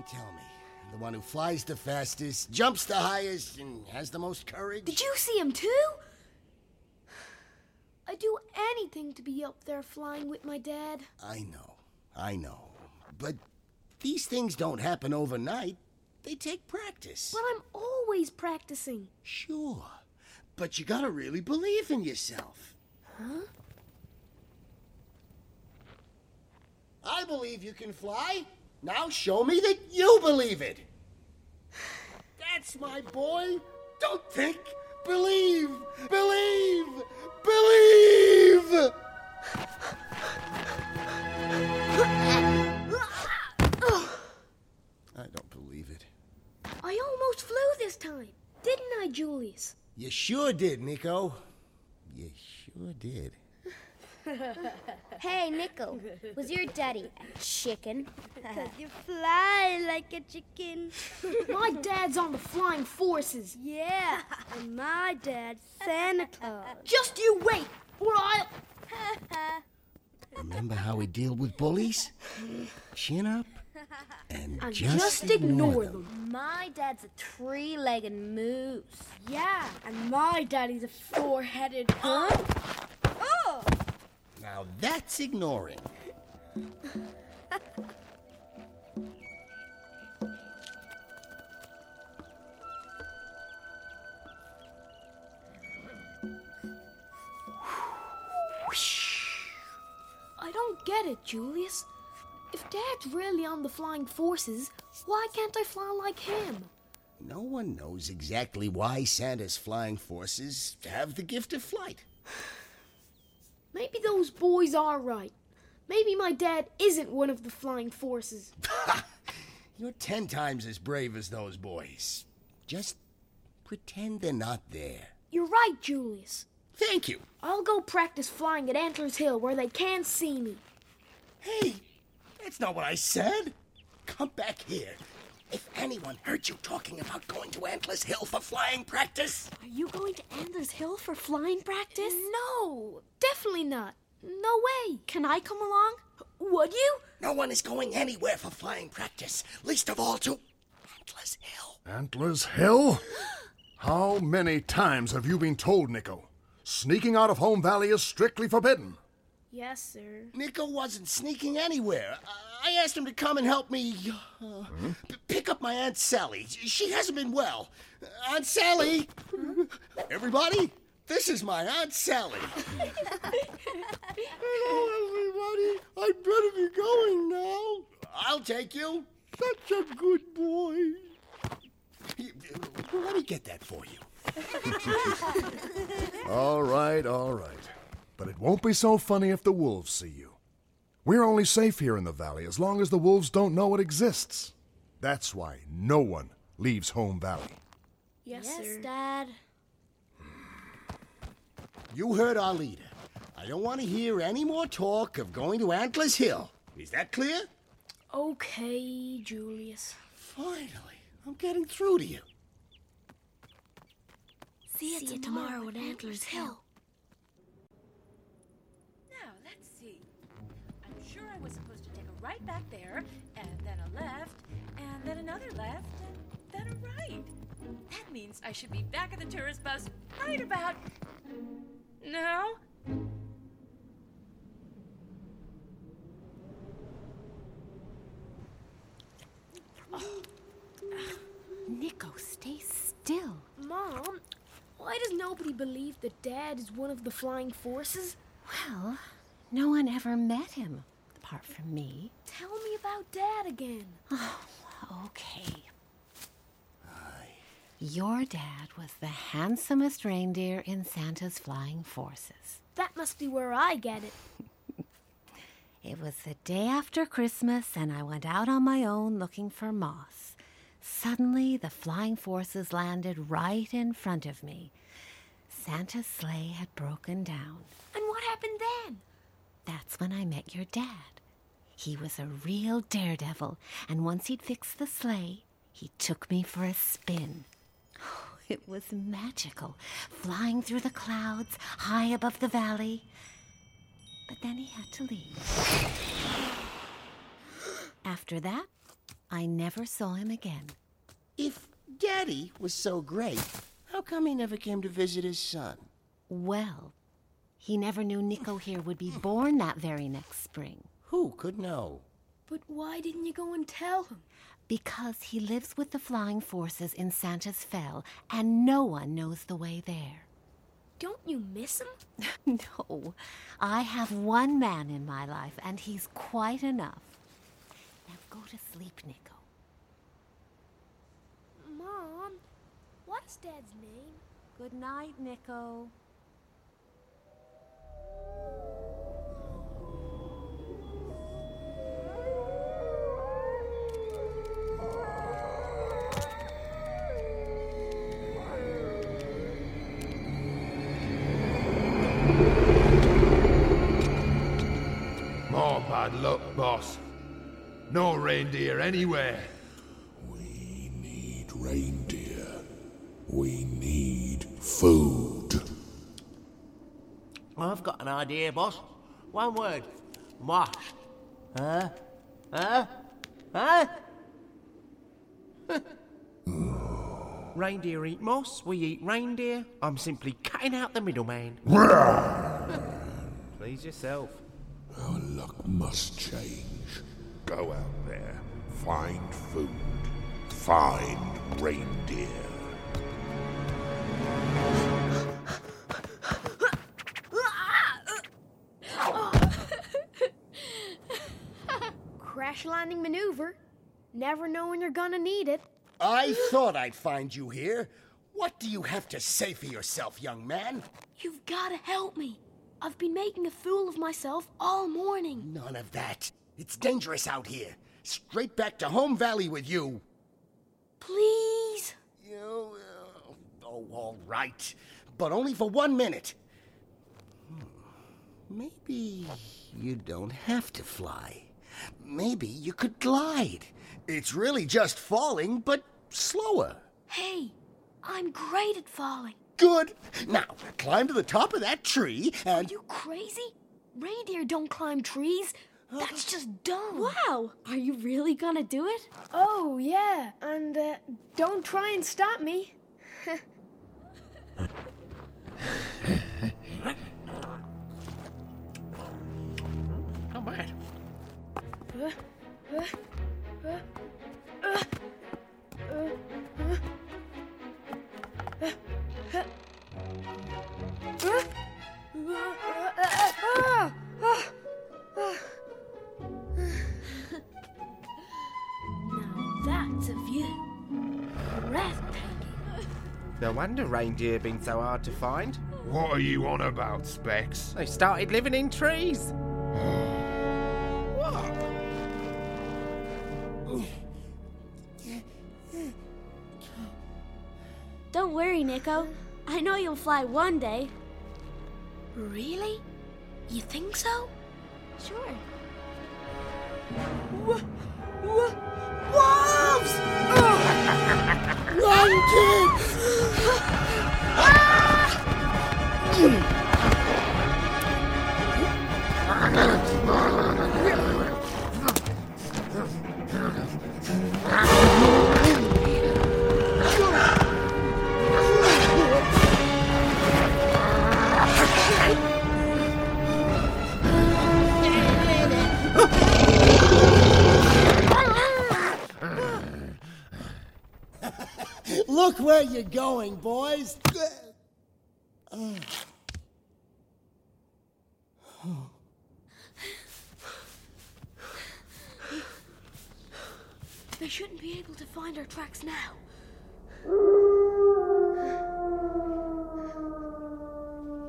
Don't tell me. The one who flies the fastest, jumps the highest, and has the most courage? Did you see him too? I'd do anything to be up there flying with my dad. I know. I know. But these things don't happen overnight. They take practice. But I'm always practicing. Sure. But you gotta really believe in yourself. Huh? I believe you can fly. Now show me that you believe it. That's my boy. Don't think. Believe. Believe. Believe. I don't believe it. I almost flew this time, didn't I, Julius? You sure did, Nico. You sure did. Hey, Nico, was your daddy a chicken? Cause you fly like a chicken. My dad's on the flying forces. Yeah, and my dad's Santa Claus. Just you wait, or I'll. Remember how we deal with bullies? Chin up and, And just, just ignore them. My dad's a three-legged moose. Yeah, and my daddy's a four-headed. Huh? Oh! Now that's ignoring. it, Julius. If Dad's really on the flying forces, why can't I fly like him? No one knows exactly why Santa's flying forces have the gift of flight. Maybe those boys are right. Maybe my dad isn't one of the flying forces. You're ten times as brave as those boys. Just pretend they're not there. You're right, Julius. Thank you. I'll go practice flying at Antlers Hill where they can't see me. Hey, that's not what I said. Come back here. If anyone heard you talking about going to Antlers Hill for flying practice, Are you going to Antlers Hill for flying practice? No, definitely not. No way. Can I come along? Would you? no one is going anywhere for flying practice, least of all to Antlers Hill. Antlers Hill? How many times have you been told, Nico? Sneaking out of Home Valley is strictly forbidden. Yes, sir. Nico wasn't sneaking anywhere. I asked him to come and help me uh, p- pick up my Aunt Sally. She hasn't been well. Aunt Sally! Everybody, this is my Aunt Sally. Hello, everybody. I'd better be going now. I'll take you. Such a good boy. Let me get that for you. All right, all right. But it won't be so funny if the wolves see you. We're only safe here in the valley as long as the wolves don't know it exists. That's why no one leaves Home Valley. Yes, yes, sir. Dad. You heard our leader. I don't want to hear any more talk of going to Antlers Hill. Is that clear? Okay, Julius. Finally, I'm getting through to you. See you, tomorrow at Antlers Hill. right back there, and then a left, and then another left, and then a right. That means I should be back at the tourist bus right about now. Oh. Nico, stay still. Mom, why does nobody believe that Dad is one of the flying forces? Well, no one ever met him apart from me. Tell me about Dad again. Oh, Okay. Aye. Your dad was the handsomest reindeer in Santa's flying forces. That must be where I get it. It was the day after Christmas, and I went out on my own looking for moss. Suddenly, the flying forces landed right in front of me. Santa's sleigh had broken down. And what happened then? That's when I met your dad. He was a real daredevil, and once he'd fixed the sleigh, he took me for a spin. Oh, it was magical, flying through the clouds, high above the valley. But then he had to leave. After that, I never saw him again. If Daddy was so great, how come he never came to visit his son? Well, he never knew Nico here would be born that very next spring. Who could know? But why didn't you go and tell him? Because he lives with the flying forces in Santa's Fell, and no one knows the way there. Don't you miss him? no, I have one man in my life, and he's quite enough. Now go to sleep, Nico. Mom, what's Dad's name? Good night, Nico. Reindeer anywhere. We need reindeer. We need food. I've got an idea, boss. One word. Mosh. Huh? Huh? Huh? reindeer eat moss, we eat reindeer. I'm simply cutting out the middleman. Please yourself. Our luck must change. Go out there, find food, find reindeer. Crash landing maneuver. Never know when you're gonna need it. I thought I'd find you here. What do you have to say for yourself, young man? You've gotta help me. I've been making a fool of myself all morning. None of that. It's dangerous out here. Straight back to Home Valley with you. Please? You. Uh, oh, all right. But only for one minute. Hmm. Maybe you don't have to fly. Maybe you could glide. It's really just falling, but slower. Hey, I'm great at falling. Good. Now, climb to the top of that tree and. Are you crazy? Reindeer don't climb trees. That's just dumb. Wow, are you really gonna do it? Oh, yeah. And uh, don't try and stop me. Not bad. Now that's a view. Breathtaking. No wonder reindeer been so hard to find. What are you on about, Specs? They started living in trees. what? Don't worry, Nico. I know you'll fly one day. Really? You think so? Sure. Run, kids! Where you're going, boys. They shouldn't be able to find our tracks now.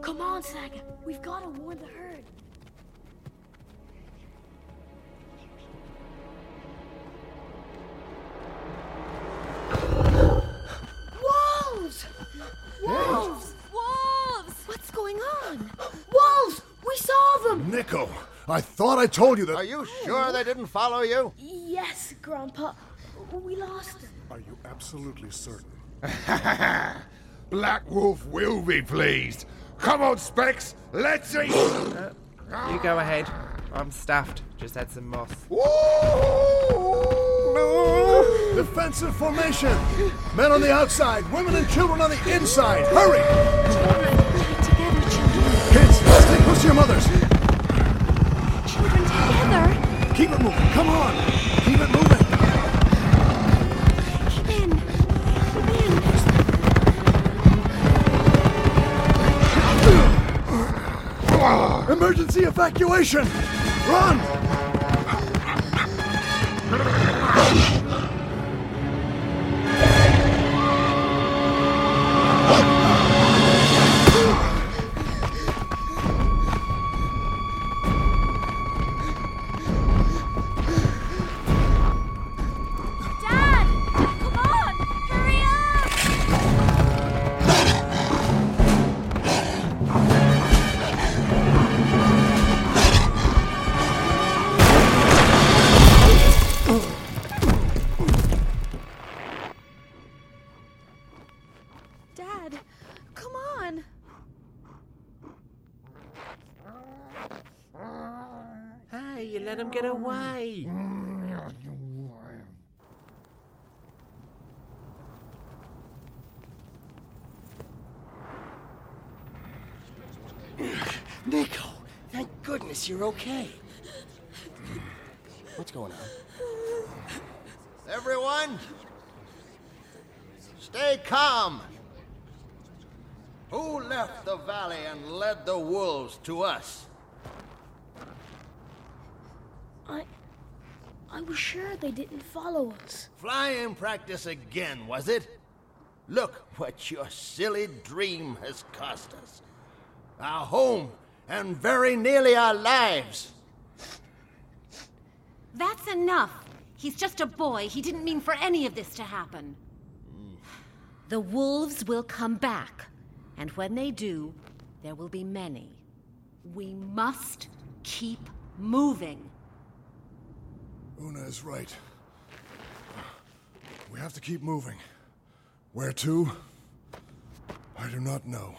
Come on, Saga. We've got to warn the herd. I thought I told you that. Are you sure they didn't follow you? Yes, Grandpa. We lost them. Are you absolutely certain? Black Wolf will be pleased. Come on, Specs, let's eat. You go ahead. I'm stuffed. Just had some moss. Defensive formation! Men on the outside, women and children on the inside! Hurry! Together, children. Kids, stay close to your mothers! Keep it moving, come on! Keep it moving! In. In. Emergency evacuation! Run! Get away. Nico, thank goodness you're okay. What's going on? Everyone, stay calm. Who left the valley and led the wolves to us? I. I was sure they didn't follow us. Flying practice again, was it? Look what your silly dream has cost us. Our home, and very nearly our lives. That's enough. He's just a boy. He didn't mean for any of this to happen. The wolves will come back. And when they do, there will be many. We must keep moving. Una is right. We have to keep moving. Where to? I do not know.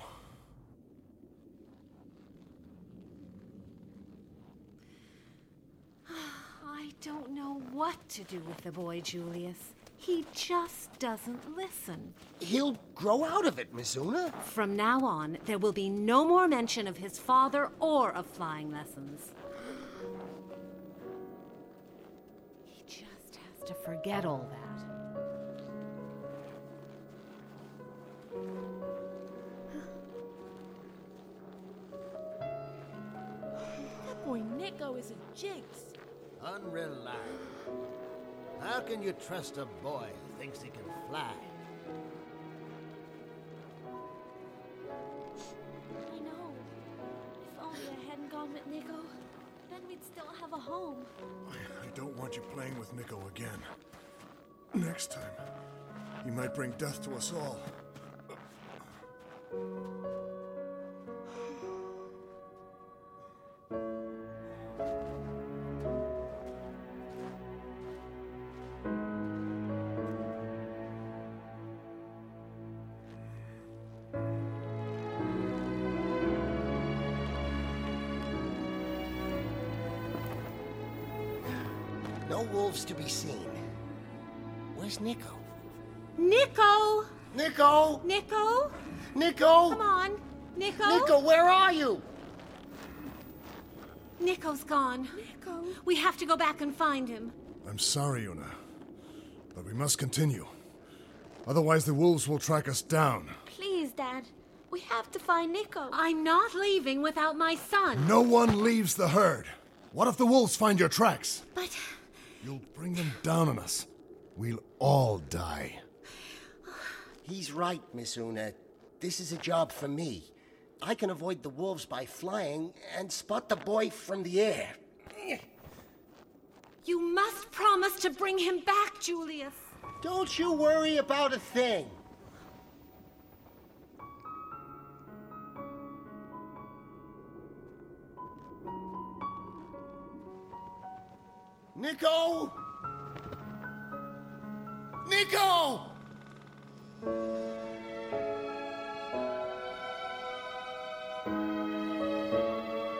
I don't know what to do with the boy, Julius. He just doesn't listen. He'll grow out of it, Miss Una. From now on, there will be no more mention of his father or of flying lessons. Just to forget all that. That boy Nico is a jinx. Unreliable. How can you trust a boy who thinks he can fly? I know. If only I hadn't gone with Nico, then we'd still have a home. I don't want you playing with Nico again. Next time, he might bring death to us all. No to be seen. Where's Nico? Nico! Nico! Nico! Nico! Come on! Nico! Nico, where are you? Nico's gone. Nico. We have to go back and find him. I'm sorry, Una, but we must continue. Otherwise, the wolves will track us down. Please, Dad. We have to find Nico. I'm not leaving without my son. No one leaves the herd. What if the wolves find your tracks? But You'll bring them down on us. We'll all die. He's right, Miss Una. This is a job for me. I can avoid the wolves by flying and spot the boy from the air. you must promise to bring him back, Julius. Don't you worry about a thing. Nico! Nico!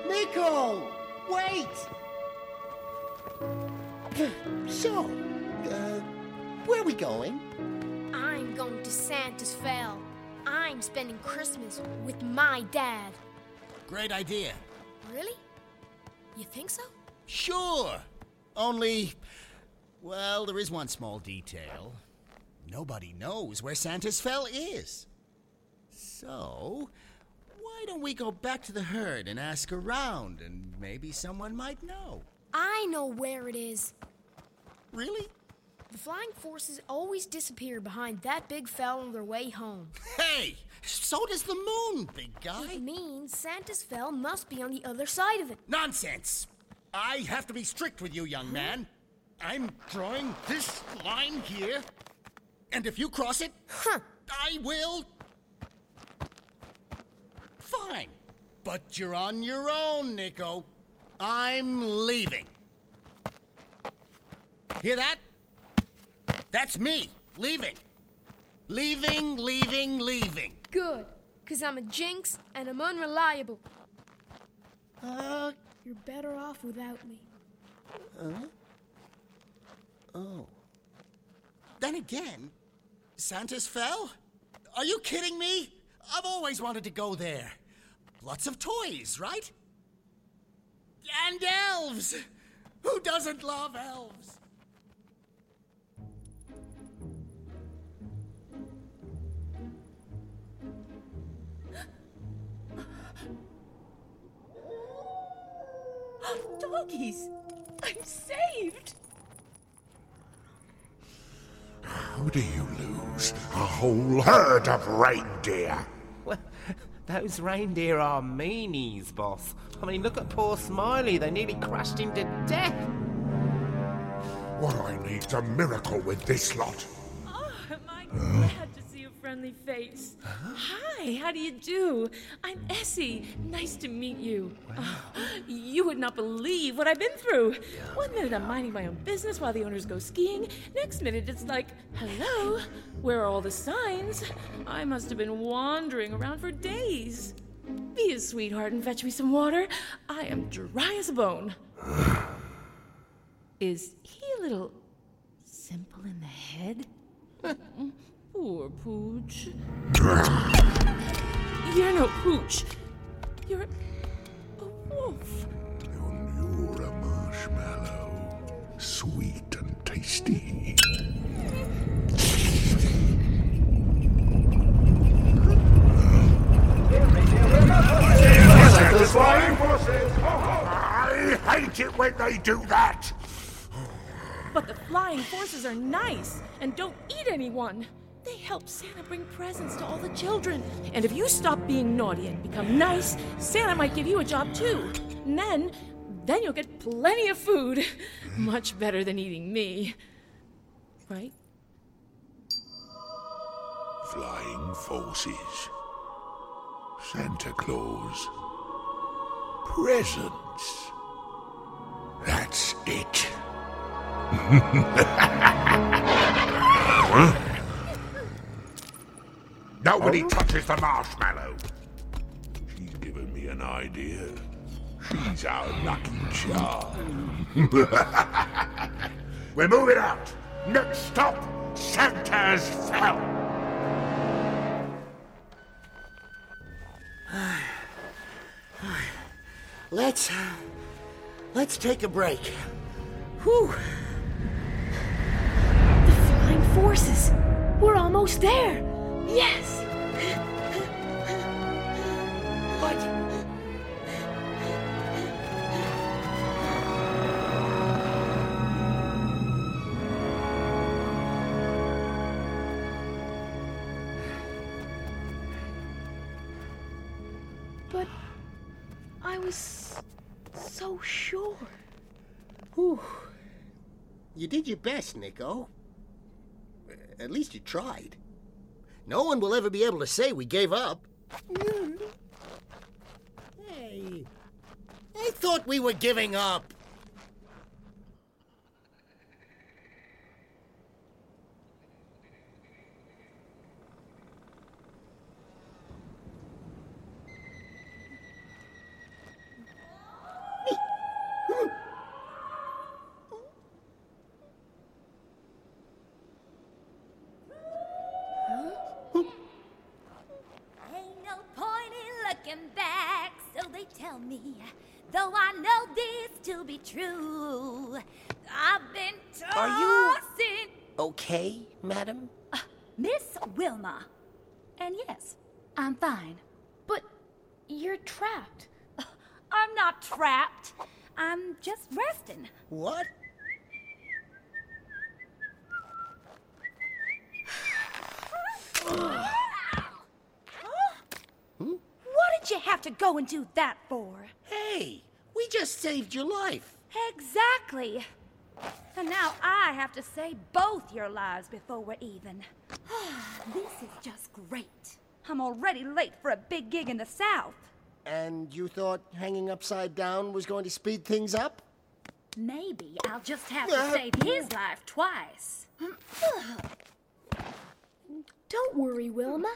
Nico! Wait! So, uh, where are we going? I'm going to Santa's Fell. I'm spending Christmas with my dad. Great idea. Really? You think so? Sure. Only, well, there is one small detail. Nobody knows where Santa's Fell is. So, why don't we go back to the herd and ask around, and maybe someone might know? I know where it is. Really? The flying forces always disappear behind that big fell on their way home. Hey, so does the moon, big guy. It means Santa's Fell must be on the other side of it. Nonsense! I have to be strict with you, young man. I'm drawing this line here, and if you cross it, Huh. I will. Fine. But you're on your own, Nico. I'm leaving. Hear that? That's me, leaving. Leaving, leaving, leaving. Good, because I'm a jinx and I'm unreliable. Uh, You're better off without me. Huh? Oh. Then again, Santa's Fell? Are you kidding me? I've always wanted to go there. Lots of toys, right? And elves! Who doesn't love elves? Doggies! I'm saved! How do you lose a whole herd of reindeer? Well, those reindeer are meanies, boss. I mean, look at poor Smiley. They nearly crushed him to death. What I need's a miracle with this lot. Oh, am I glad to see a friendly face. Hi, how do you do? I'm Essie. Nice to meet you. Oh, you would not believe what I've been through. One minute I'm minding my own business while the owners go skiing. Next minute it's like, hello, where are all the signs? I must have been wandering around for days. Be a sweetheart and fetch me some water. I am dry as a bone. Is he a little simple in the head? Poor Pooch. You're no Pooch. You're a wolf. You're a marshmallow, sweet and tasty. I hate it when they do that. But the flying forces are nice and don't eat anyone. They help Santa bring presents to all the children. And if you stop being naughty and become nice, Santa might give you a job too. And then, then you'll get plenty of food. Much better than eating me. Right? Flying forces. Santa Claus. Presents. That's it. Huh? Nobody oh. touches the marshmallow. She's given me an idea. She's our lucky charm. We're moving out. Next stop, Santa's Fell. Let's. Uh, let's take a break. Whew. The flying forces. We're almost there. Yes. Best, Nico. At least you tried. No one will ever be able to say we gave up. Hmm. Hey, I thought we were giving up. Saved your life. Exactly. And now I have to save both your lives before we're even. this is just great. I'm already late for a big gig in the South. And you thought hanging upside down was going to speed things up? Maybe I'll just have to save his life twice. Don't worry, Wilma.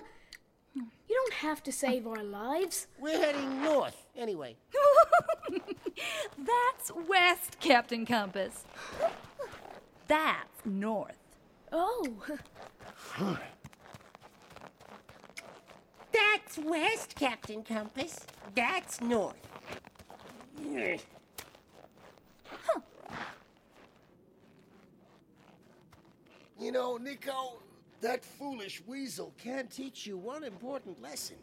You don't have to save our lives. We're heading north, anyway. That's west, Captain Compass. That's north. Oh. That's west, Captain Compass. That's north. You know, Nico, that foolish weasel can teach you one important lesson.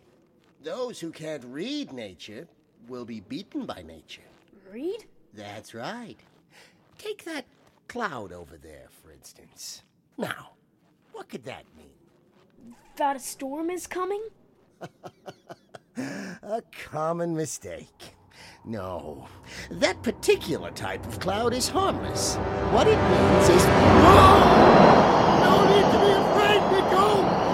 Those who can't read nature will be beaten by nature. Read? That's right. Take that cloud over there, for instance. Now, what could that mean? That a storm is coming? A common mistake. No, that particular type of cloud is harmless. What it means is. No need to be afraid, Nico!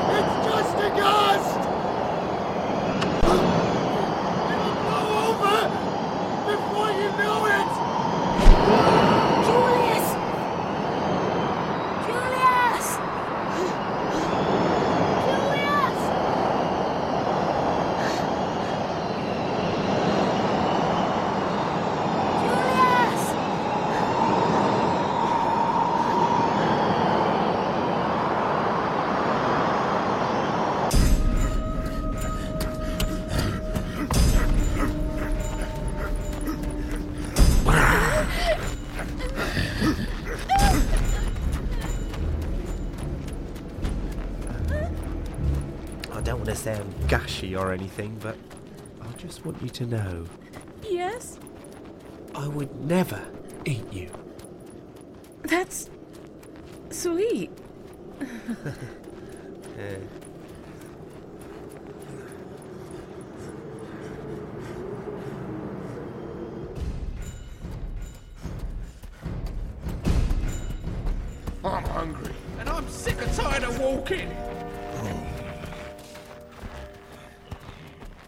Or anything, but I just want you to know Yes? I would never eat you.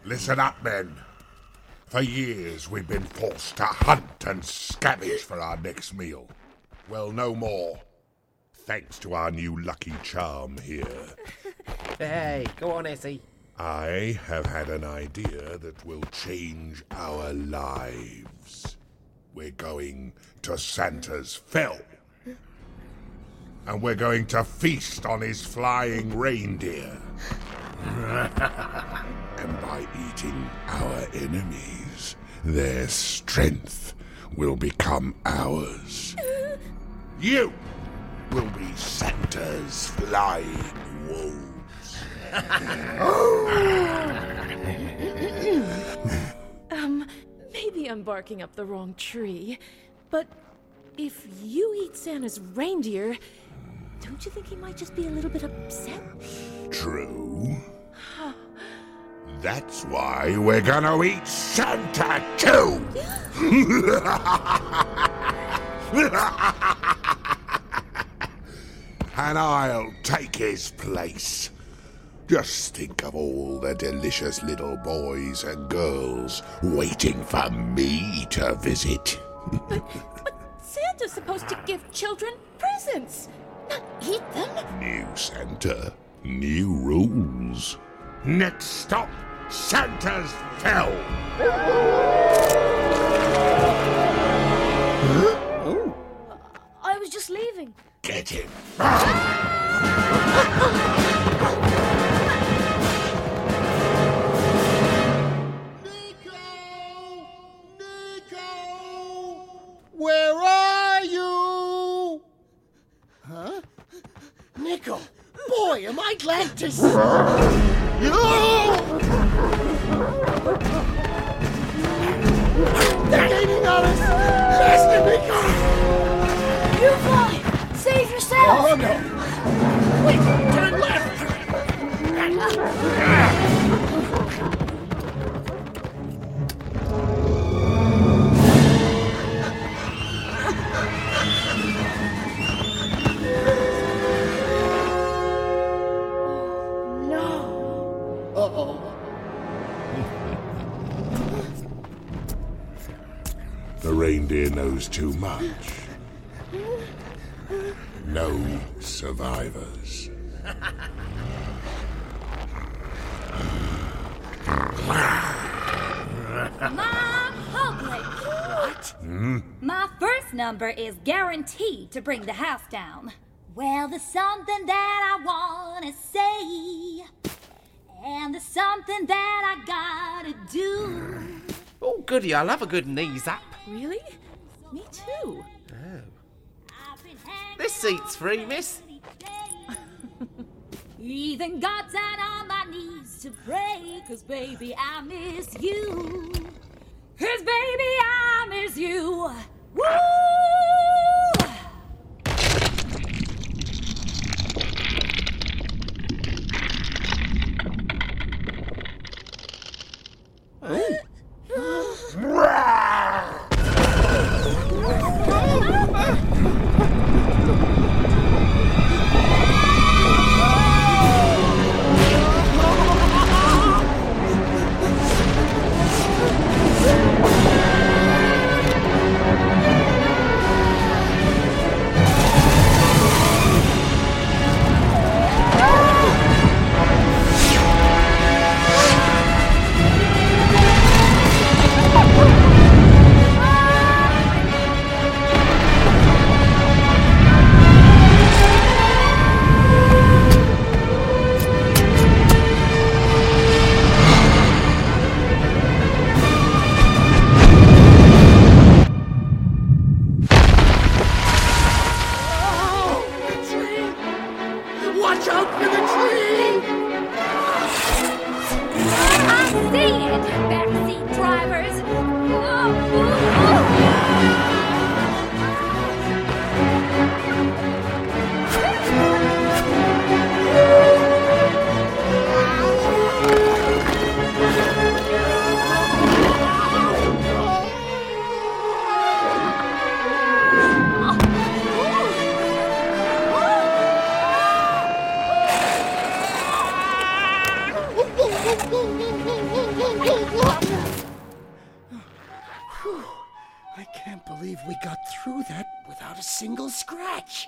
Listen up, men. For years we've been forced to hunt and scavenge for our next meal. Well, no more. Thanks to our new lucky charm here. Hey, go on, Essie. I have had an idea that will change our lives. We're going to Santa's Fell. And we're going to feast on his flying reindeer. and by eating our enemies, their strength will become ours. You! will be Santa's flying wolves. um, maybe I'm barking up the wrong tree, but if you eat Santa's reindeer, don't you think he might just be a little bit upset? True. That's why we're gonna eat Santa too! and I'll take his place. Just think of all the delicious little boys and girls waiting for me to visit. But but Santa's supposed to give children presents, not eat them. New Santa, new rules. Next stop, Santa's Fell. Oh. I was just leaving. Get him. Nico. Where are you? Huh? Nico! Boy, am I glad to see you! They're gaining on us! Faster, Nico! You fly! Save yourself! Oh, no! Wait, turn left! Ah. The reindeer knows too much. No survivors. My public. What? Hmm? My first number is guaranteed to bring the house down. Well, there's something that I wanna say. And there's something that I gotta do. Oh, goody, I love a good knees up. Really? Me too. Oh. This seat's free, miss. Even got down on my knees to pray, cause baby, I miss you. Cause baby, I miss you. Woo! Watch Whew. I can't believe we got through that without a single scratch.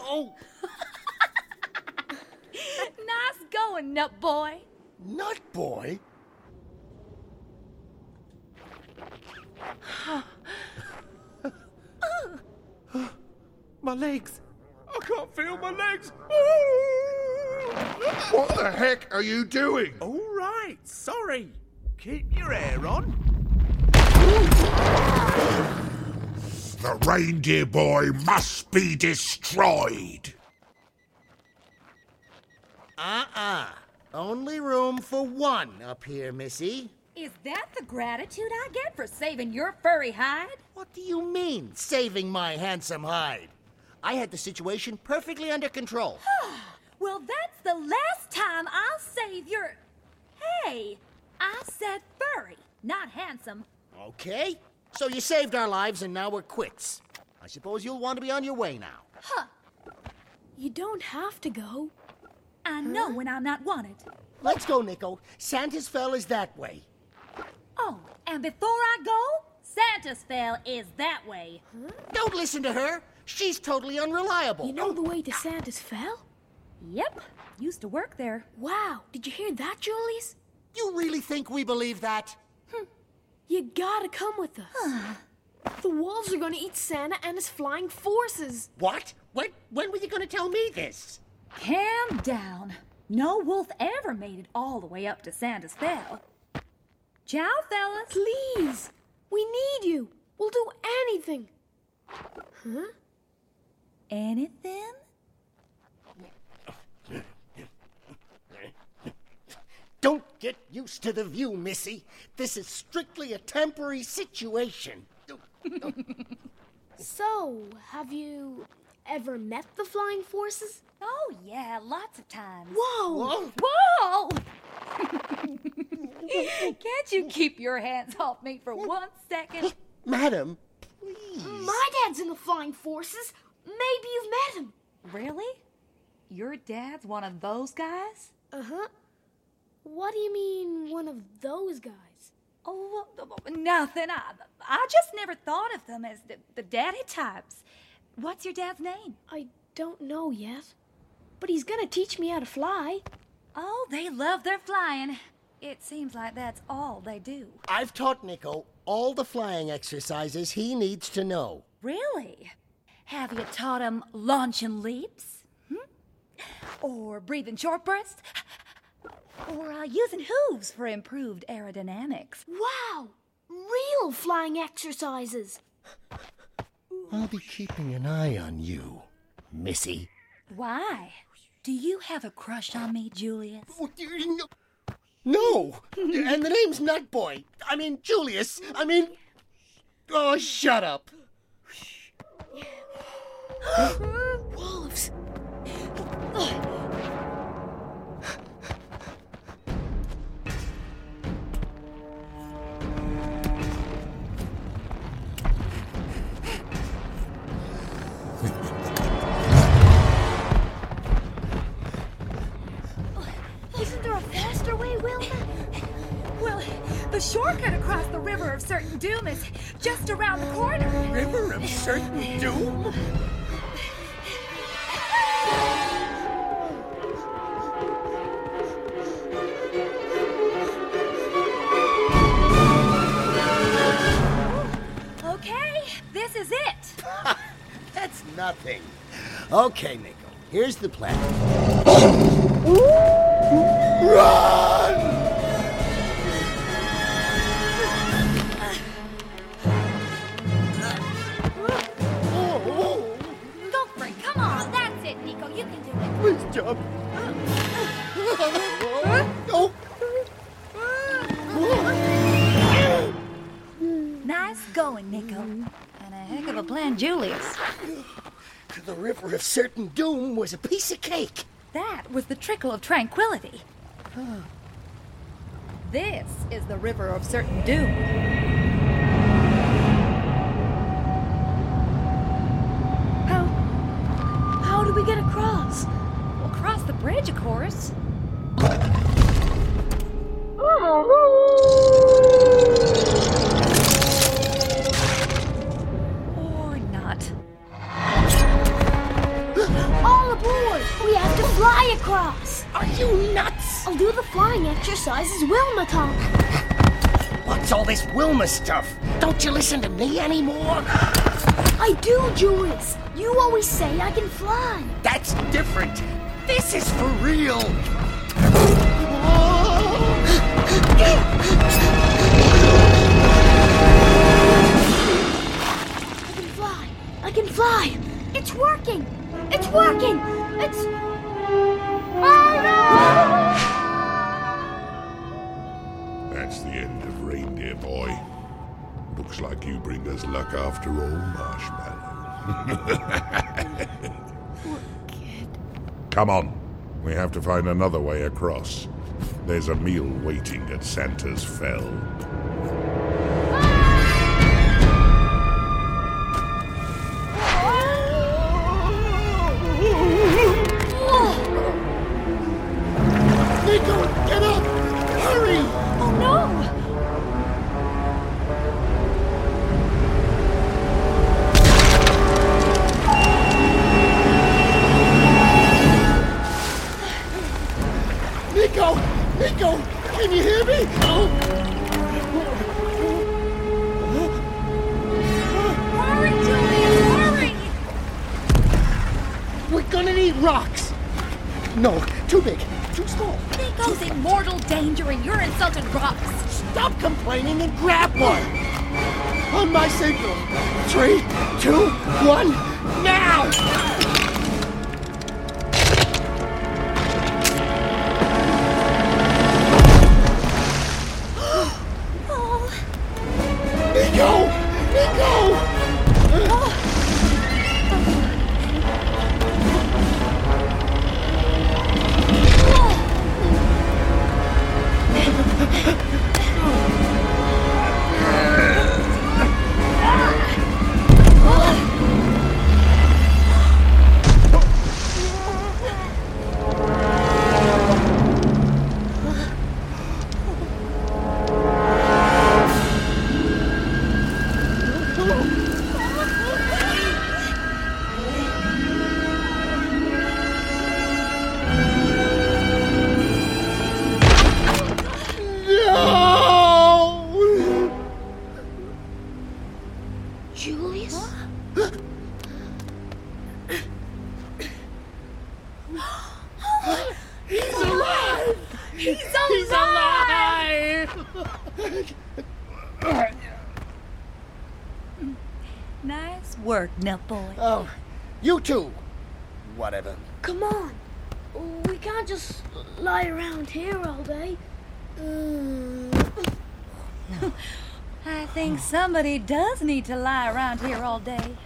Oh, nice going, nut boy. nut boy? My legs. I can't feel my legs. What the heck are you doing? All right, sorry. Keep your hair on. The reindeer boy must be destroyed. Uh-uh. Only room for one up here, Missy. Is that the gratitude I get for saving your furry hide? What do you mean, saving my handsome hide? I had the situation perfectly under control. well, that's the last time I'll save your. Hey, I said furry, not handsome. Okay, so you saved our lives and now we're quits. I suppose you'll want to be on your way now. Huh. You don't have to go. I know when I'm not wanted. Let's go, Nico. Santa's Fell is that way. Oh, and before I go, Santa's Fell is that way. Huh? Don't listen to her. She's totally unreliable. You know the way to Santa's Fell? Yep. Used to work there. Wow. Did you hear that, Julius? You really think we believe that? You gotta come with us. the wolves are gonna eat Santa and his flying forces. What? When, when were you gonna tell me this? Calm down. No wolf ever made it all the way up to Santa's Fell. Ciao, fellas. Please. We need you. We'll do anything. Huh? Anything? Don't get used to the view, Missy. This is strictly a temporary situation. so, have you ever met the flying forces? Oh, yeah, lots of times. Whoa! Whoa! Whoa! Can't you keep your hands off me for one second? Madam, please. My dad's in the flying forces. Maybe you've met him. Really? Your dad's one of those guys? Uh huh. What do you mean, one of those guys? Oh, nothing. I, I just never thought of them as the, the daddy types. What's your dad's name? I don't know yet. But he's gonna teach me how to fly. Oh, they love their flying. It seems like that's all they do. I've taught Nico all the flying exercises he needs to know. Really? Have you taught him launching leaps? Hmm? Or breathing short bursts? Or uh, using hooves for improved aerodynamics? Wow! Real flying exercises! I'll be keeping an eye on you, Missy. Why? Do you have a crush on me, Julius? No! and the name's Nutboy. I mean, Julius. I mean. Oh, shut up. Wolves! River of Certain Doom is just around the corner. River of Certain Doom? Okay, this is it. That's nothing. Okay, Nico, here's the plan. Run! Jump. Oh. Nice going, Nico. And a heck of a plan, Julius. The River of Certain Doom was a piece of cake. That was the trickle of tranquility. This is the River of Certain Doom. How. How do we get across? We'll cross the bridge, of course. Or not. All aboard! We have to fly across! Are you nuts? I'll do the flying exercises Wilma taught me. What's all this Wilma stuff? Don't you listen to me anymore? I do, Julius. You always say I can fly. That's different. This is for real! I can fly! I can fly! It's working! It's working! It's. Oh no! That's the end of Reindeer Boy. Looks like you bring us luck after all, Marshmallow. Come on. We have to find another way across. There's a meal waiting at Santa's Fell. Oh, you two. Whatever. Come on. We can't just lie around here all day. I think somebody does need to lie around here all day.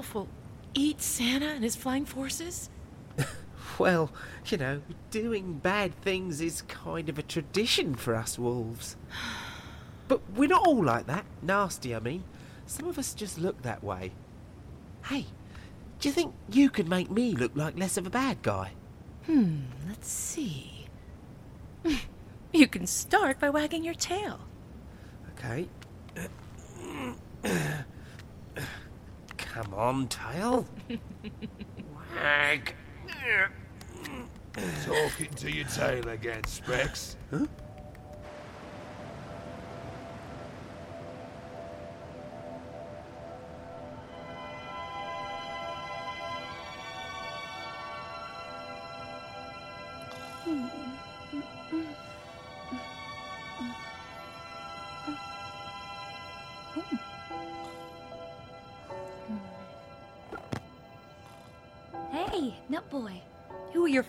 Wolf will eat Santa and his flying forces? Well, you know, doing bad things is kind of a tradition for us wolves. But we're not all like that. Nasty, I mean. Some of us just look that way. Hey, do you think you could make me look like less of a bad guy? Hmm, let's see. You can start by wagging your tail. Okay. Come on, tail. Wag. Talking to your tail again, Specs. Huh?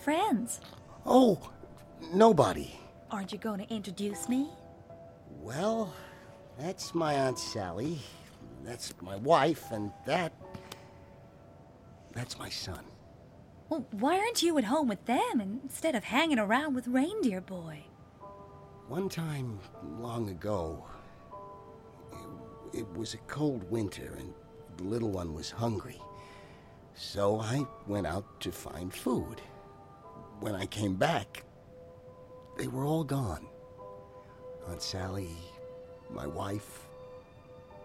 Friends? Oh, nobody. Aren't you going to introduce me? Well, that's my Aunt Sally. That's my wife, and that. That's my son. Well, why aren't you at home with them instead of hanging around with Reindeer Boy? One time, long ago, it, it was a cold winter, and the little one was hungry. So I went out to find food. When I came back, they were all gone. Aunt Sally, my wife,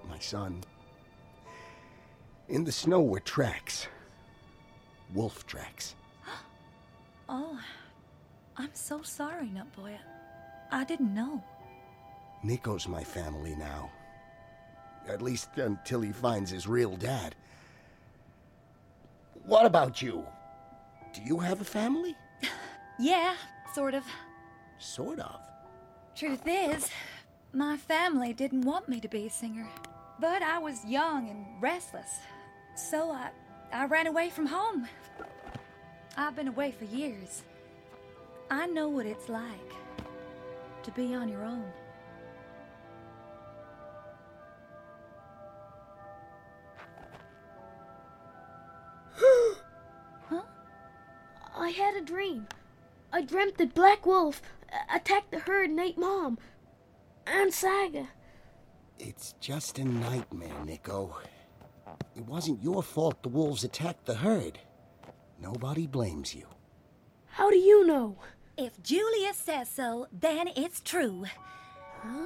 my son. In the snow were tracks. Wolf tracks. Oh, I'm so sorry, nut boy. I didn't know. Nico's my family now. At least until he finds his real dad. What about you? Do you have a family? Yeah, sort of. Sort of. Truth is, my family didn't want me to be a singer. But I was young and restless. So I I ran away from home. I've been away for years. I know what it's like to be on your own. Huh? I had a dream. I dreamt that Black Wolf uh, attacked the herd and ate Mom. And Saga. It's just a nightmare, Nico. It wasn't your fault the wolves attacked the herd. Nobody blames you. How do you know? If Julia says so, then it's true. Huh?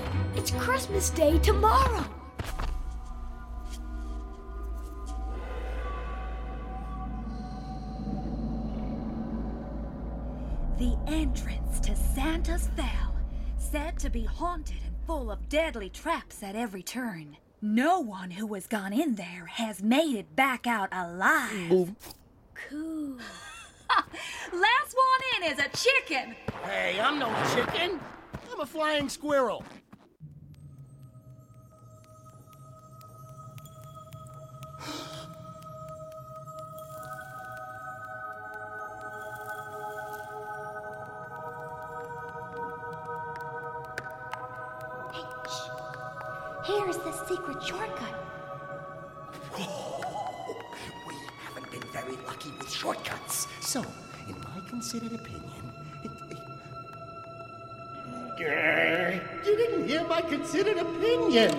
Hurry. It's Christmas Day tomorrow. The entrance to Santa's Fell, said to be haunted and full of deadly traps at every turn. No one who has gone in there has made it back out alive. Cool. Last one in is a chicken. Hey, I'm no chicken. I'm a flying squirrel. Here's the secret shortcut. We haven't been very lucky with shortcuts. So, in my considered opinion, it, it- you didn't hear my considered opinion.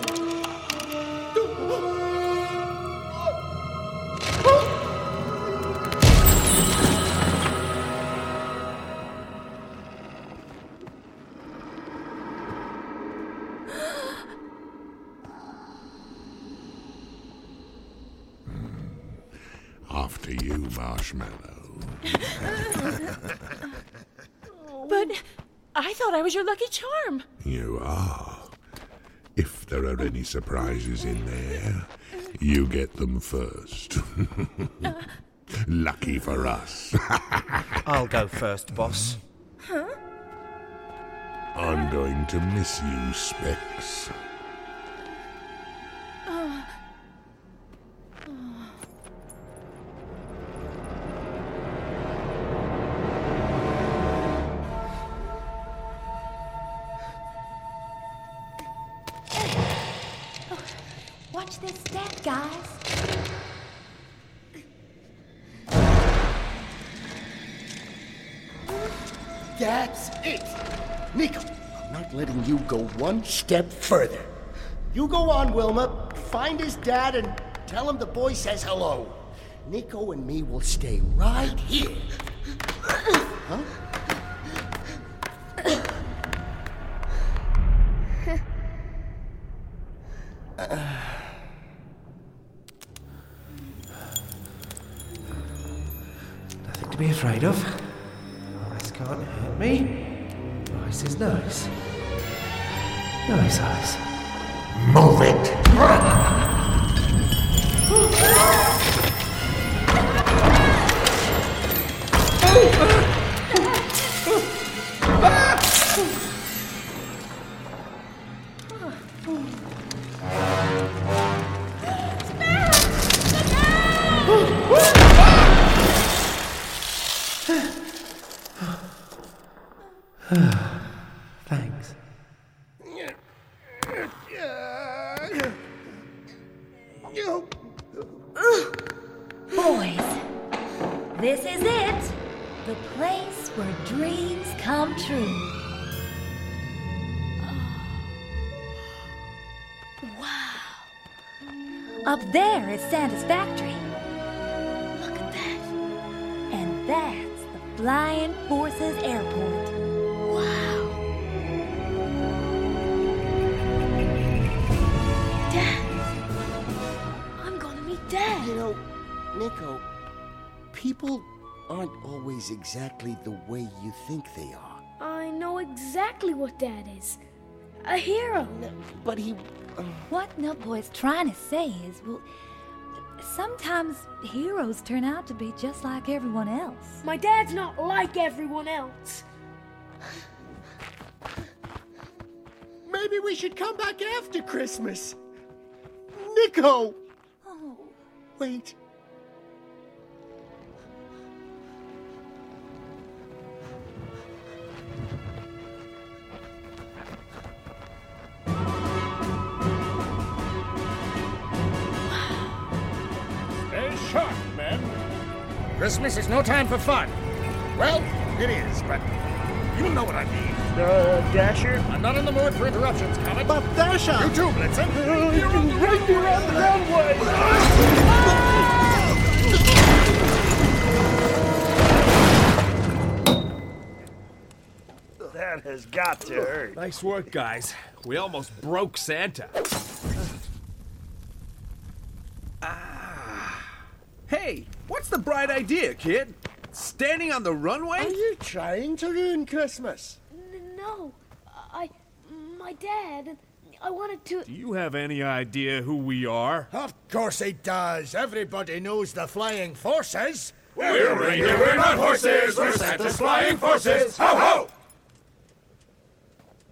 Marshmallow. But I thought I was your lucky charm. You are. If there are any surprises in there, you get them first. Lucky for us. I'll go first, boss. Huh? I'm going to miss you, Specs. One step further. You go on, Wilma. Find his dad and tell him the boy says hello. Nico and me will stay right here. huh? Nothing to be afraid of. Eyes can't hurt me. Nice is nice. Nice eyes. Move it! Is Santa's factory. Look at that. And that's the Flying Forces Airport. Wow. Dad. I'm gonna meet Dad. You know, Nico, people aren't always exactly the way you think they are. I know exactly what Dad is. A hero. No, But he. Uh, what Nutboy's trying to say is, well, sometimes heroes turn out to be just like everyone else. My dad's not like everyone else. Maybe we should come back after Christmas. Nico! Oh. Wait. Christmas is no time for fun. Well, it is, but you know what I mean. Uh, Dasher? I'm not in the mood for interruptions, Comet. But Dasher! You too, Blitzen. You're right here on the runway! That has got to hurt. Nice work, guys. We almost broke Santa. Hey, what's the bright idea, kid? Standing on the runway? Are you trying to ruin Christmas? N- no, I. My dad. I wanted to. Do you have any idea who we are? Of course he does. Everybody knows the flying forces. We're reindeer, we're not horses. We're Santa's flying forces. Ho ho!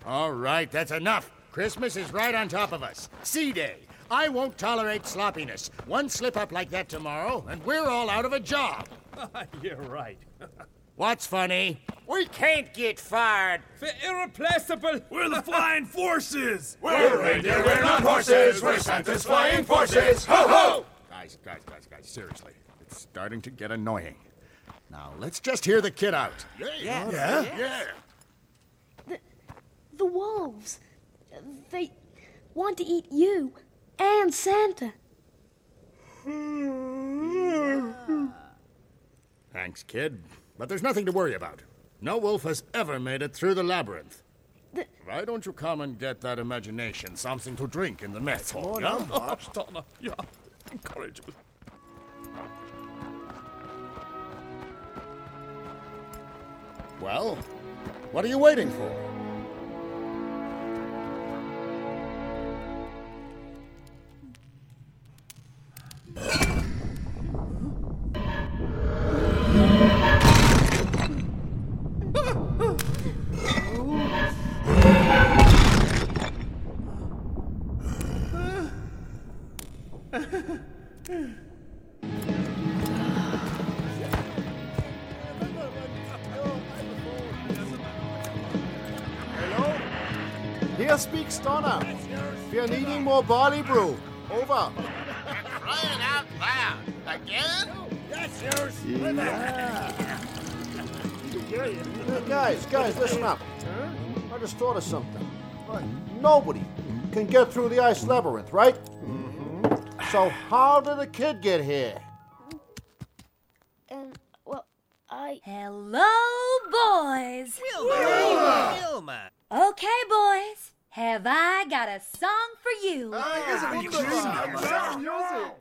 All right, that's enough. Christmas is right on top of us. C Day. I won't tolerate sloppiness. One slip up like that tomorrow, and we're all out of a job. You're right. What's funny? We can't get fired. For irreplaceable. We're the flying forces. We're reindeer, we're not horses. We're Santa's flying forces. Ho ho! Guys, guys, guys, guys, seriously. It's starting to get annoying. Now, let's just hear the kid out. Yeah, yeah, yeah. yeah. The, the wolves. They want to eat you and Santa. Thanks, kid. But there's nothing to worry about. No wolf has ever made it through the labyrinth. The- Why don't you come and get that imagination something to drink in the mess hall? on, yeah? March. Donner, yeah. Encouragement. Well, what are you waiting for? Here speaks Donner. We're needing more barley brew. Over. Crying out loud. Again? That's yours. Hey, guys, guys, listen up. I just thought of something. Nobody can get through the ice labyrinth, right? Mm-hmm. So how did the kid get here? And, well, I. Hello, boys. Wilma! Wilma! Okay, boys. Have I got a song for you?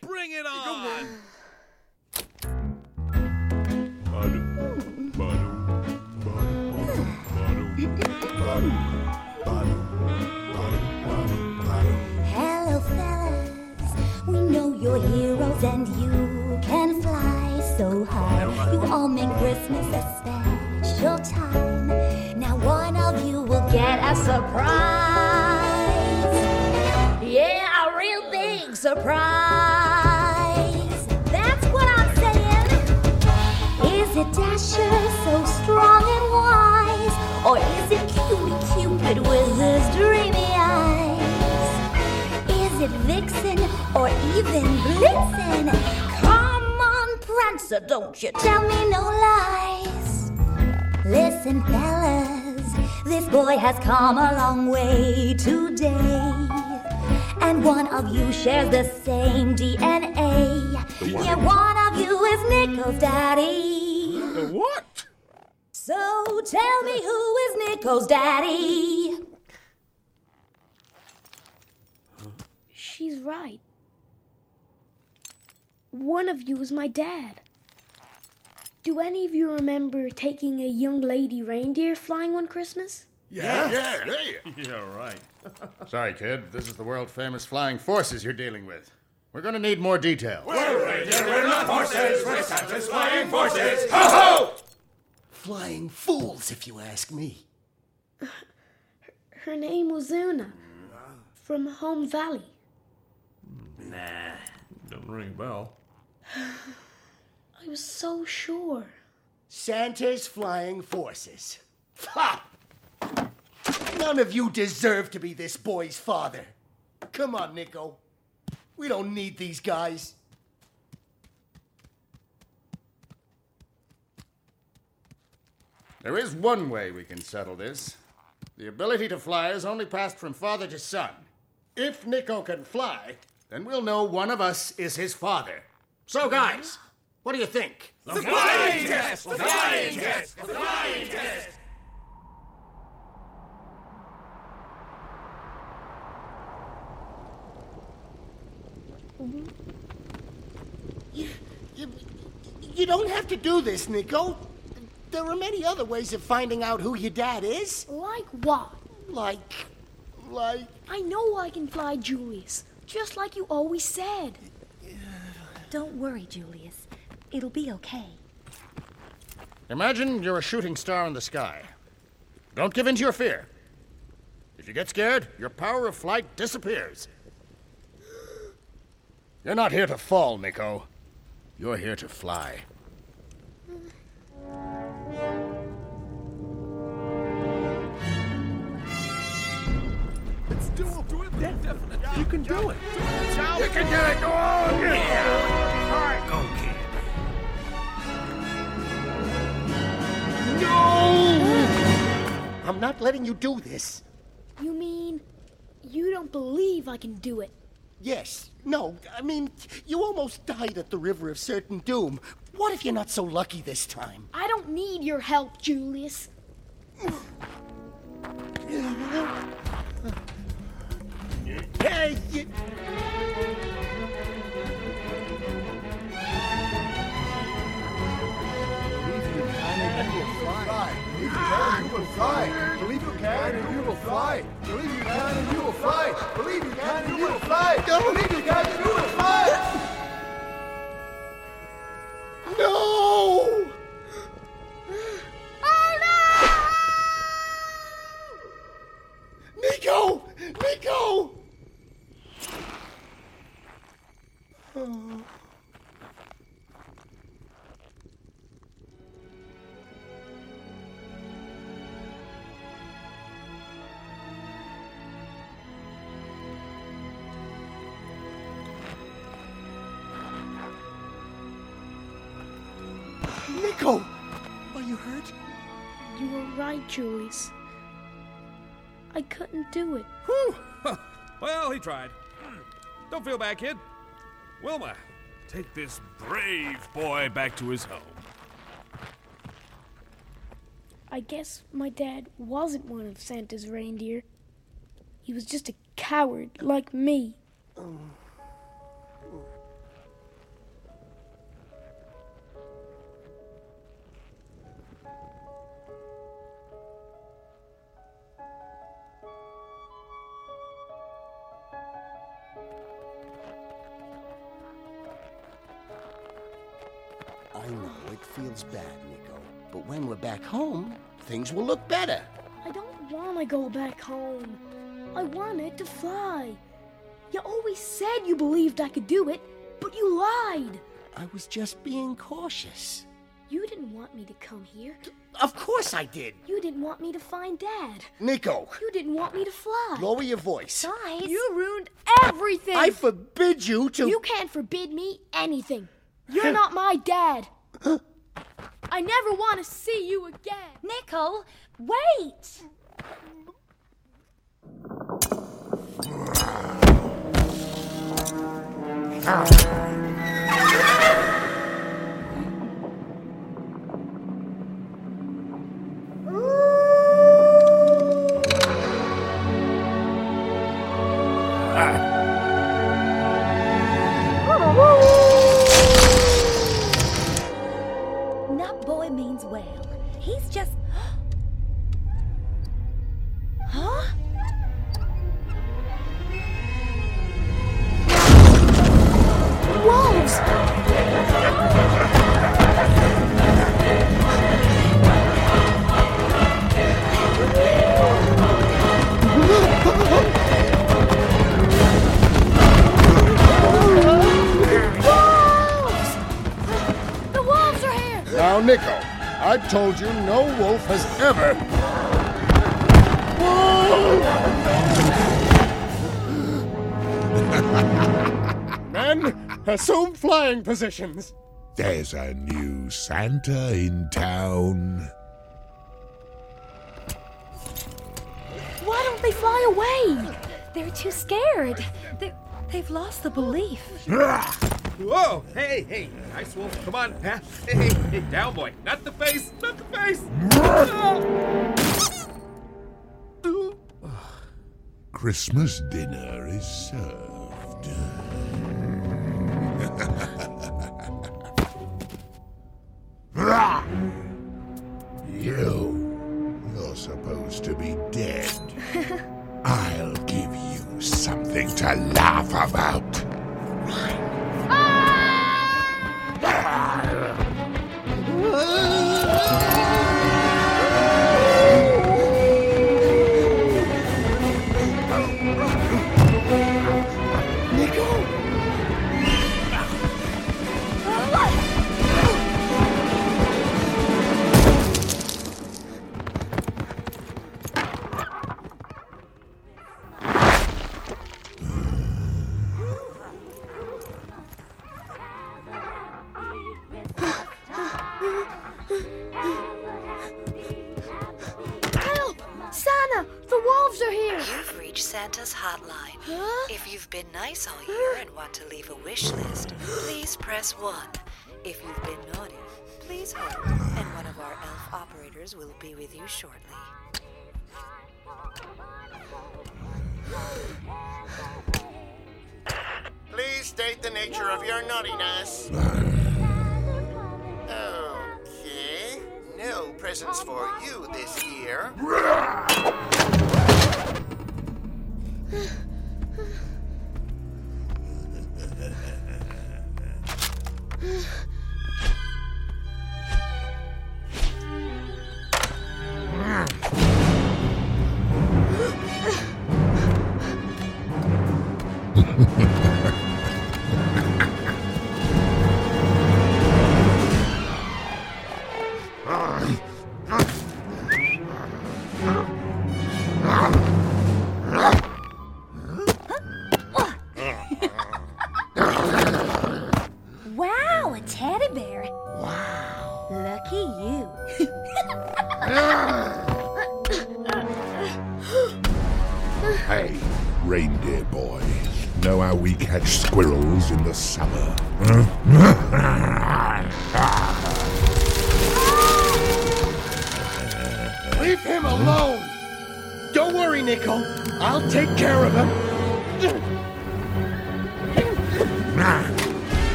Bring it on! Hello, fellas. We know you're heroes and you can fly so high. You all make Christmas a special time. Now, one of you will get a surprise. Yeah, a real big surprise. dasher, so strong and wise? Or is it cutie Cupid with his dreamy eyes? Is it Vixen or even Blitzen? Come on, Prancer, don't you tell me no lies. Listen, fellas, this boy has come a long way today. And one of you shares the same DNA. Yeah, one of you is Nico's daddy. What? So tell me who is Nico's daddy? She's right. One of you is my dad. Do any of you remember taking a young lady reindeer flying one Christmas? Yeah, yeah, yeah. Yeah, right. Sorry, kid. This is the world famous flying forces you're dealing with. We're going to need more detail. We're reindeer, we're not horses. We're Santa's flying forces. Ho ho! Flying fools, if you ask me. Her name was Una. From Home Valley. Nah, don't ring a bell. I was so sure. Santa's flying forces. Ha! None of you deserve to be this boy's father. Come on, Nico. We don't need these guys. There is one way we can settle this. The ability to fly is only passed from father to son. If Nico can fly, then we'll know one of us is his father. So, guys, what do you think? The flying test! The flying test! The flying test! Mm-hmm. You, you, you don't have to do this, Nico. There are many other ways of finding out who your dad is. Like what? Like. like. I know I can fly, Julius. Just like you always said. Don't worry, Julius. It'll be okay. Imagine you're a shooting star in the sky. Don't give in to your fear. If you get scared, your power of flight disappears. You're not here to fall, Nico. You're here to fly. It's doable. Yeah, definitely. You can do it. You can do it. Go on. Yeah. All right, go, kid. No! I'm not letting you do this. You mean you don't believe I can do it? Yes. No, I mean, you almost died at the River of Certain Doom. What if you're not so lucky this time? I don't need your help, Julius. Hey, you... You will fly. Believe you can and you will fly. Believe you can and you will fly. Believe you can and you will fly. Believe you can and you will fly. No! Nico! Nico! Oh. Nico! Are you hurt? You were right, Julius. I couldn't do it. Whew. Well, he tried. Hmm. Don't feel bad, kid. Wilma, take this brave boy back to his home. I guess my dad wasn't one of Santa's reindeer. He was just a coward like me. Oh. It feels bad, Nico. But when we're back home, things will look better. I don't want to go back home. I wanted to fly. You always said you believed I could do it, but you lied. I was just being cautious. You didn't want me to come here. Of course I did. You didn't want me to find Dad. Nico, You didn't want me to fly. lower your voice. Guys. You ruined everything. I forbid you to. You can't forbid me anything. You're not my dad. I never want to see you again. Nico, wait! Nut assume positions. There's a new Santa in town. Why don't they fly away? They're too scared. They're, they've lost the belief. Whoa! Hey, hey, nice wolf. Come on. Huh? Hey, hey, down, boy. Not the face. Not the face. Christmas dinner is served. You, you're supposed to be dead. I'll give you something to laugh about. Shortly. Please state the nature of your naughtiness. Okay. No presents for you this year.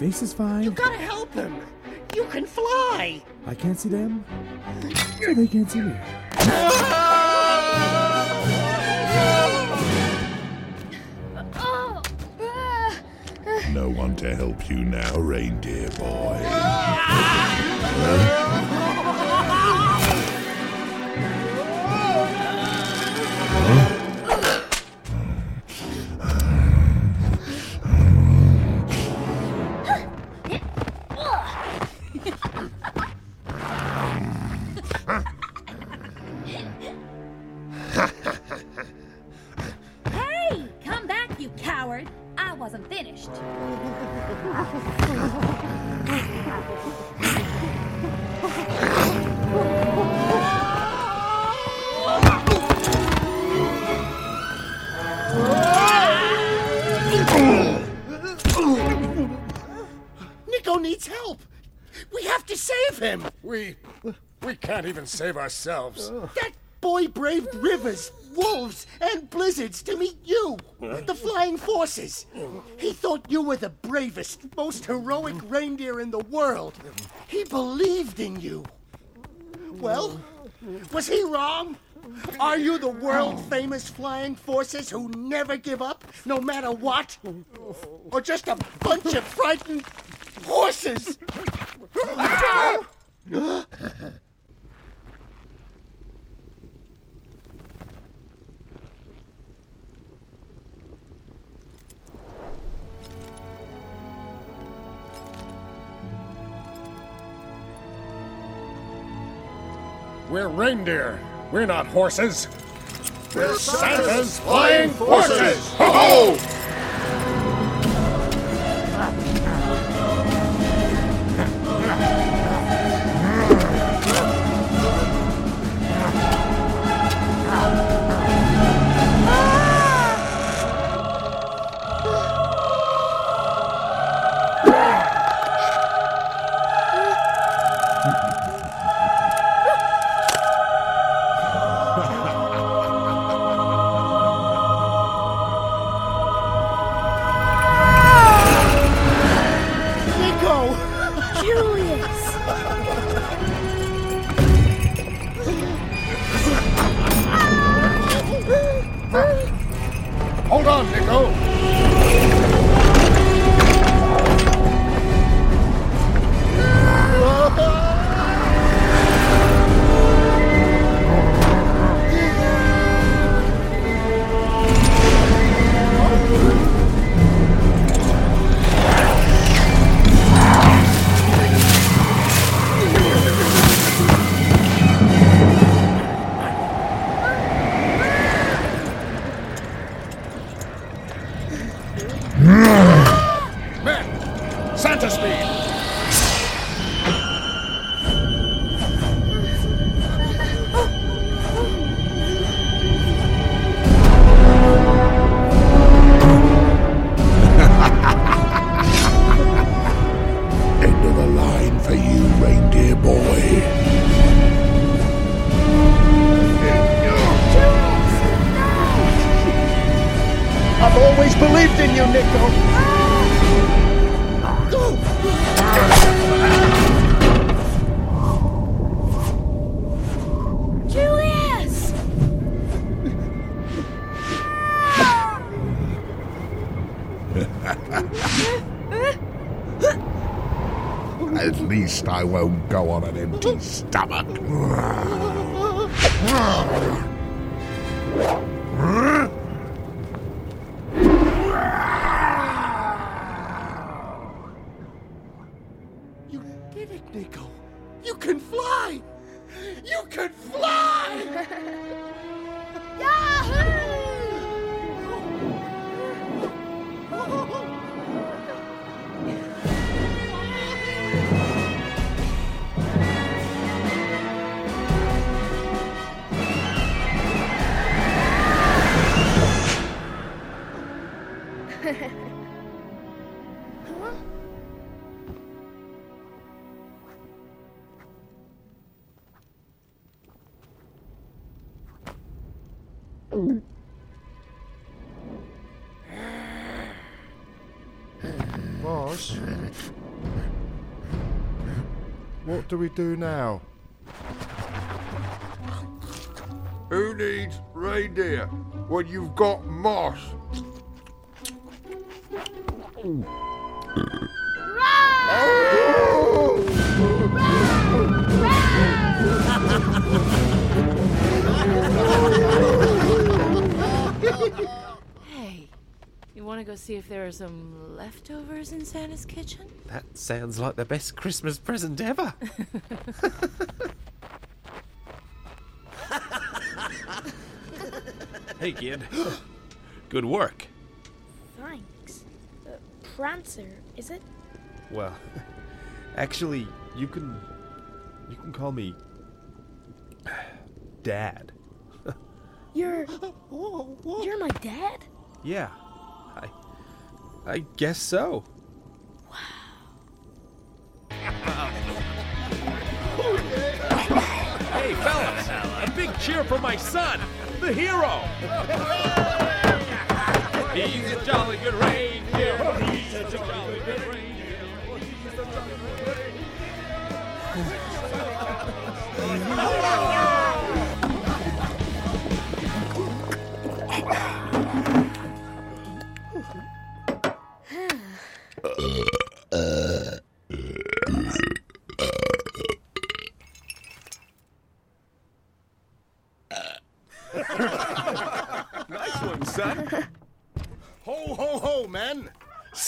Face is fine. You gotta help him. You can fly. I can't see them, so they can't see me. Oh! no one to help you now, reindeer boy. Hey, save ourselves. That boy braved rivers, wolves, and blizzards to meet you, the Flying Forces. He thought you were the bravest, most heroic reindeer in the world. He believed in you. Well, was he wrong? Are you the world famous Flying Forces who never give up, no matter what? Or just a bunch of frightened horses? We're reindeer. We're not horses. We're Santa's Flying horses! Ho ho! On an Boss? What do we do now? Who needs reindeer when you've got moss? Hey, go see if there are some leftovers in Santa's kitchen? That sounds like the best Christmas present ever. Hey, kid. Good work. Thanks. Uh, Prancer, is it? well, actually, you can you can call me Dad. You're. You're my dad? Yeah, I I guess so. Wow. Hey, fellas, a big cheer for my son, the hero. He's a jolly good reindeer. He's a jolly good reindeer. He's a jolly good nice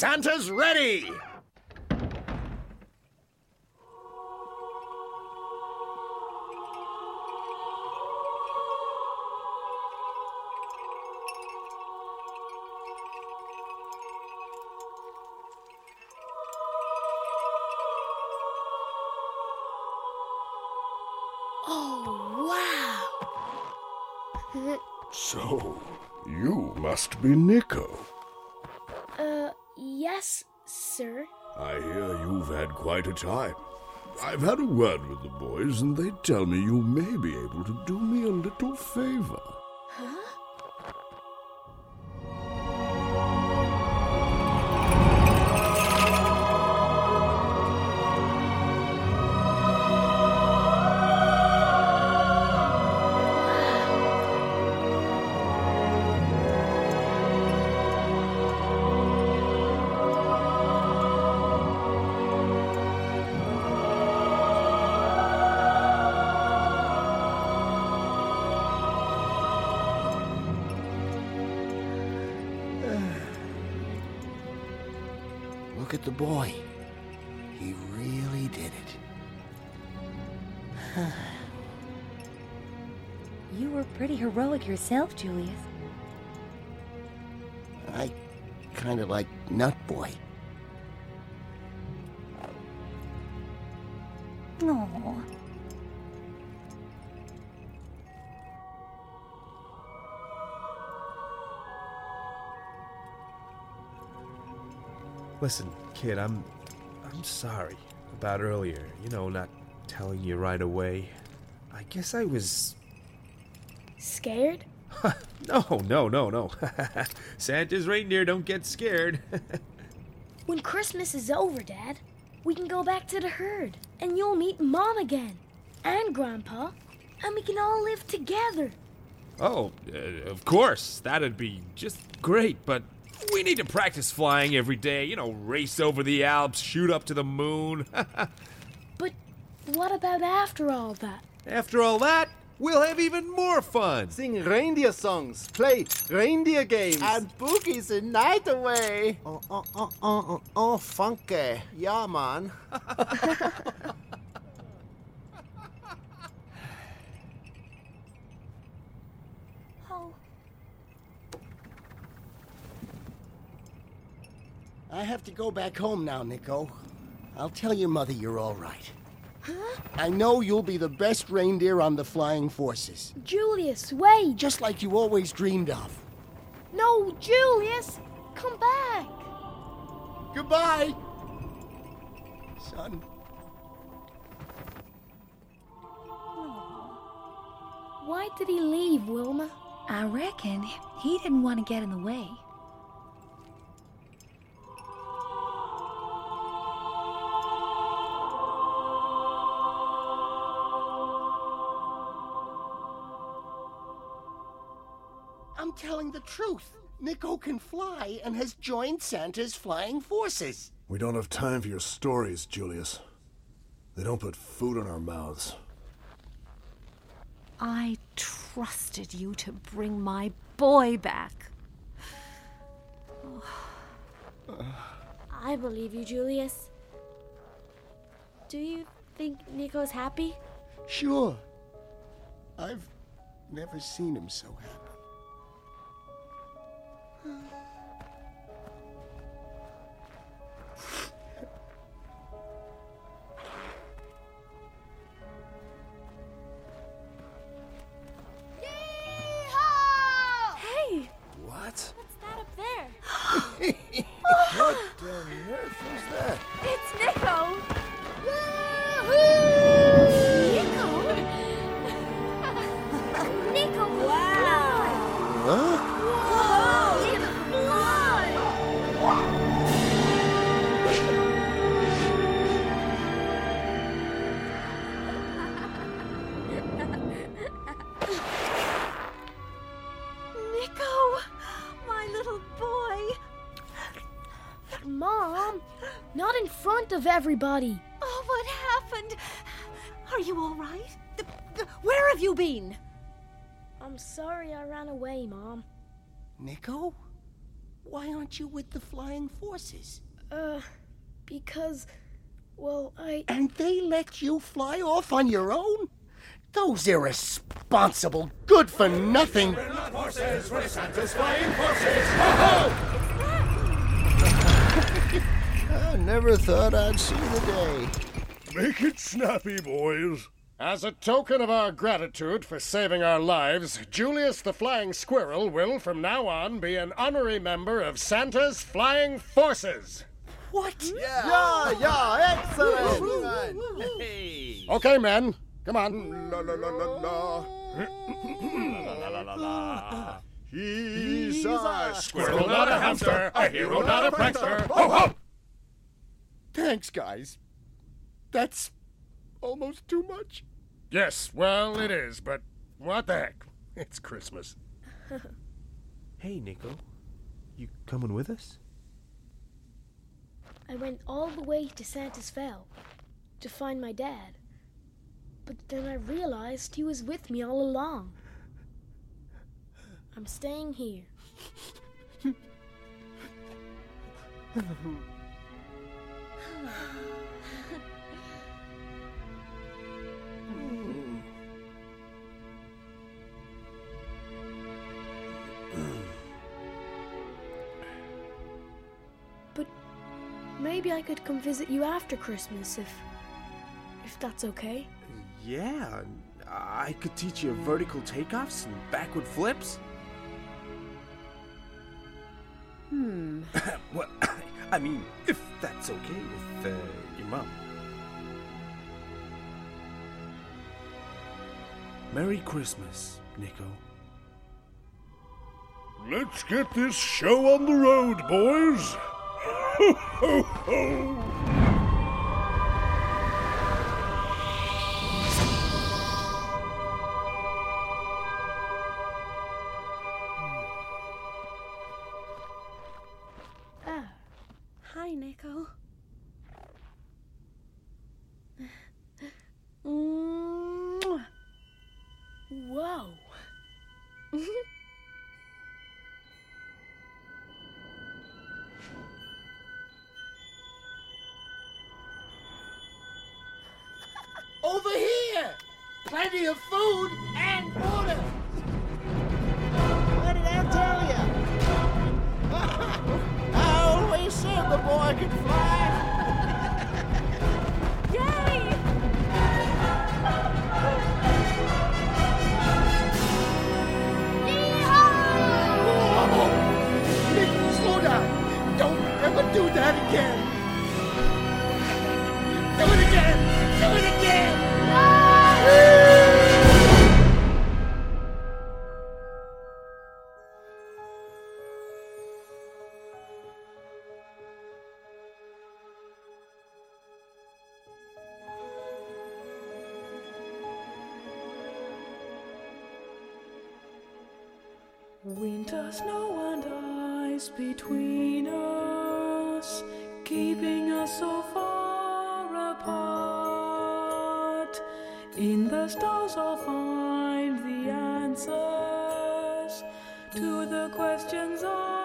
Santa's ready! Oh, wow. So, you must be Nico. Yes, sir. I hear you've had quite a time. I've had a word with the boys, and they tell me you may be able to do me a little favor. Huh? The boy. He really did it. You were pretty heroic yourself, Julius. I kind of like Nut Boy. Listen, kid, I'm I'm sorry about earlier. You know, not telling you right away. I guess I was Scared? No, no, no, no. Santa's reindeer don't get scared. When Christmas is over, Dad, we can go back to the herd, and you'll meet Mom again, and Grandpa, and we can all live together. Oh, uh, of course. That'd be just great, but we need to practice flying every day. You know, race over the Alps, shoot up to the moon. But what about after all that? After all that, we'll have even more fun. Sing reindeer songs, play reindeer games, and boogies the night away. Oh, oh, oh, oh, oh, oh, funky. Yeah, man. Oh, I have to go back home now, Nico. I'll tell your mother you're all right. Huh? I know you'll be the best reindeer on the flying forces. Julius, wait! Just like you always dreamed of. No, Julius! Come back! Goodbye! Son. Why did he leave, Wilma? I reckon he didn't want to get in the way. The truth. Nico can fly and has joined Santa's flying forces. We don't have time for your stories, Julius. They don't put food in our mouths. I trusted you to bring my boy back. I believe you, Julius. Do you think Nico's happy? Sure. I've never seen him so happy. Hey! Front of everybody! Oh, what happened? Are you all right? Th- th- Where have you been? I'm sorry I ran away, Mom. Nico? Why aren't you with the flying forces? Uh, because, well, I. And they let you fly off on your own? Those irresponsible, good for nothing. Horses, we're Santa's flying horses. I never thought I'd see the day. Make it snappy, boys. As a token of our gratitude for saving our lives, Julius the Flying Squirrel will from now on be an honorary member of Santa's Flying Forces. What? Yeah, yeah, excellent. Hey. Okay, men, come on. La la la la la. La, la, la, la. He's a Squirrel, not a hamster, a hero, not a prankster. Ho, ho! Thanks, guys. That's almost too much. Yes, well, it is, but what the heck? It's Christmas. Hey, Nico. You coming with us? I went all the way to Santa's Fell to find my dad. But then I realized he was with me all along. I'm staying here. maybe I could come visit you after Christmas if if that's okay. Yeah, I could teach you vertical takeoffs and backward flips. Hmm. well, I mean, if that's okay with uh, your mom. Merry Christmas, Nico. Let's get this show on the road, boys. Ho, ho. Winter snow and ice between us, keeping us so far apart. In the stars, I'll find the answers to the questions I.